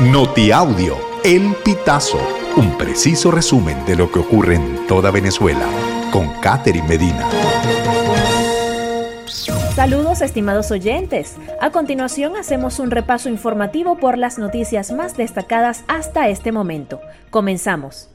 Notiaudio, El Pitazo, un preciso resumen de lo que ocurre en toda Venezuela, con Catherine Medina. Saludos estimados oyentes. A continuación hacemos un repaso informativo por las noticias más destacadas hasta este momento. Comenzamos.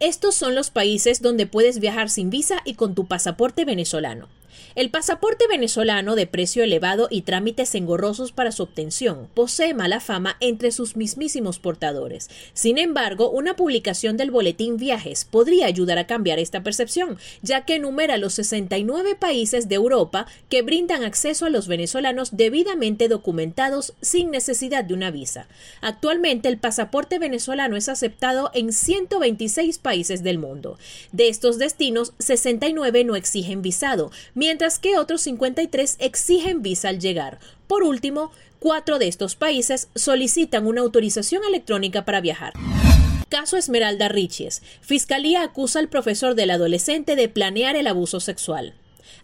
Estos son los países donde puedes viajar sin visa y con tu pasaporte venezolano. El pasaporte venezolano de precio elevado y trámites engorrosos para su obtención posee mala fama entre sus mismísimos portadores. Sin embargo, una publicación del boletín Viajes podría ayudar a cambiar esta percepción, ya que enumera los 69 países de Europa que brindan acceso a los venezolanos debidamente documentados sin necesidad de una visa. Actualmente el pasaporte venezolano es aceptado en 126 países del mundo. De estos destinos, 69 no exigen visado, mientras que otros 53 exigen visa al llegar. Por último, cuatro de estos países solicitan una autorización electrónica para viajar. Caso Esmeralda Richies. Fiscalía acusa al profesor del adolescente de planear el abuso sexual.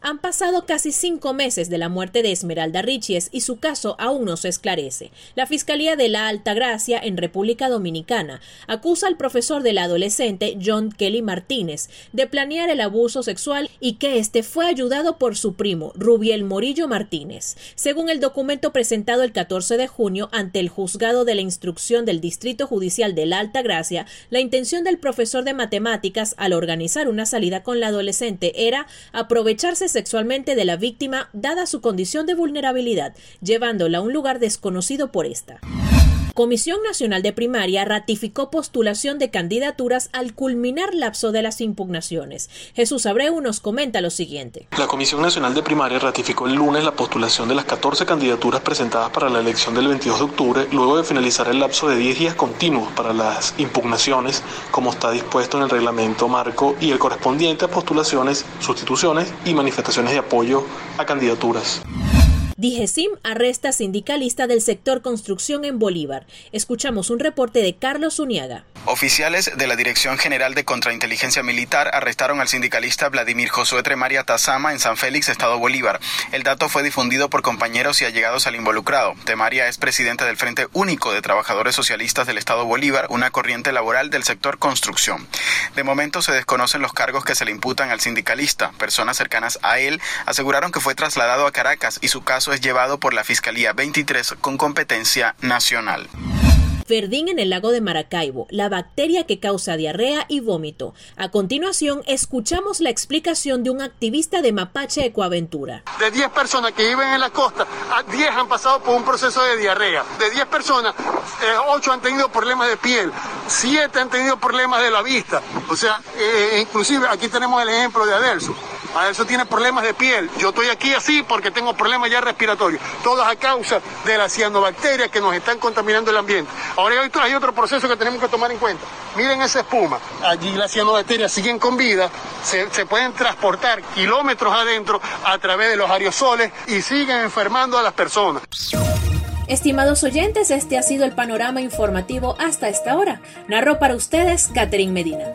Han pasado casi cinco meses de la muerte de Esmeralda Richies y su caso aún no se esclarece. La Fiscalía de la Alta Gracia en República Dominicana acusa al profesor del adolescente John Kelly Martínez de planear el abuso sexual y que este fue ayudado por su primo, Rubiel Morillo Martínez. Según el documento presentado el 14 de junio ante el juzgado de la instrucción del Distrito Judicial de la Alta Gracia, la intención del profesor de matemáticas al organizar una salida con la adolescente era sexualmente de la víctima dada su condición de vulnerabilidad, llevándola a un lugar desconocido por esta. Comisión Nacional de Primaria ratificó postulación de candidaturas al culminar lapso de las impugnaciones. Jesús Abreu nos comenta lo siguiente. La Comisión Nacional de Primaria ratificó el lunes la postulación de las 14 candidaturas presentadas para la elección del 22 de octubre, luego de finalizar el lapso de 10 días continuos para las impugnaciones, como está dispuesto en el reglamento marco, y el correspondiente a postulaciones, sustituciones y manifestaciones de apoyo a candidaturas. DIGESIM arresta sindicalista del sector construcción en Bolívar. Escuchamos un reporte de Carlos Uniaga. Oficiales de la Dirección General de Contrainteligencia Militar arrestaron al sindicalista Vladimir Josué Tremaria Tazama en San Félix, Estado Bolívar. El dato fue difundido por compañeros y allegados al involucrado. Temaria es presidente del Frente Único de Trabajadores Socialistas del Estado Bolívar, una corriente laboral del sector construcción. De momento se desconocen los cargos que se le imputan al sindicalista. Personas cercanas a él aseguraron que fue trasladado a Caracas y su caso es llevado por la Fiscalía 23 con competencia nacional. Verdín en el lago de Maracaibo, la bacteria que causa diarrea y vómito. A continuación, escuchamos la explicación de un activista de Mapache Ecoaventura. De 10 personas que viven en la costa, 10 han pasado por un proceso de diarrea. De 10 personas, 8 eh, han tenido problemas de piel, 7 han tenido problemas de la vista. O sea, eh, inclusive aquí tenemos el ejemplo de Adelso. Adelso tiene problemas de piel. Yo estoy aquí así porque tengo problemas ya respiratorios. Todas a causa de las cianobacterias que nos están contaminando el ambiente. Ahora hay otro proceso que tenemos que tomar en cuenta. Miren esa espuma. Allí las cianobacterias siguen con vida, se, se pueden transportar kilómetros adentro a través de los aerosoles y siguen enfermando a las personas. Estimados oyentes, este ha sido el panorama informativo hasta esta hora. Narró para ustedes Catherine Medina.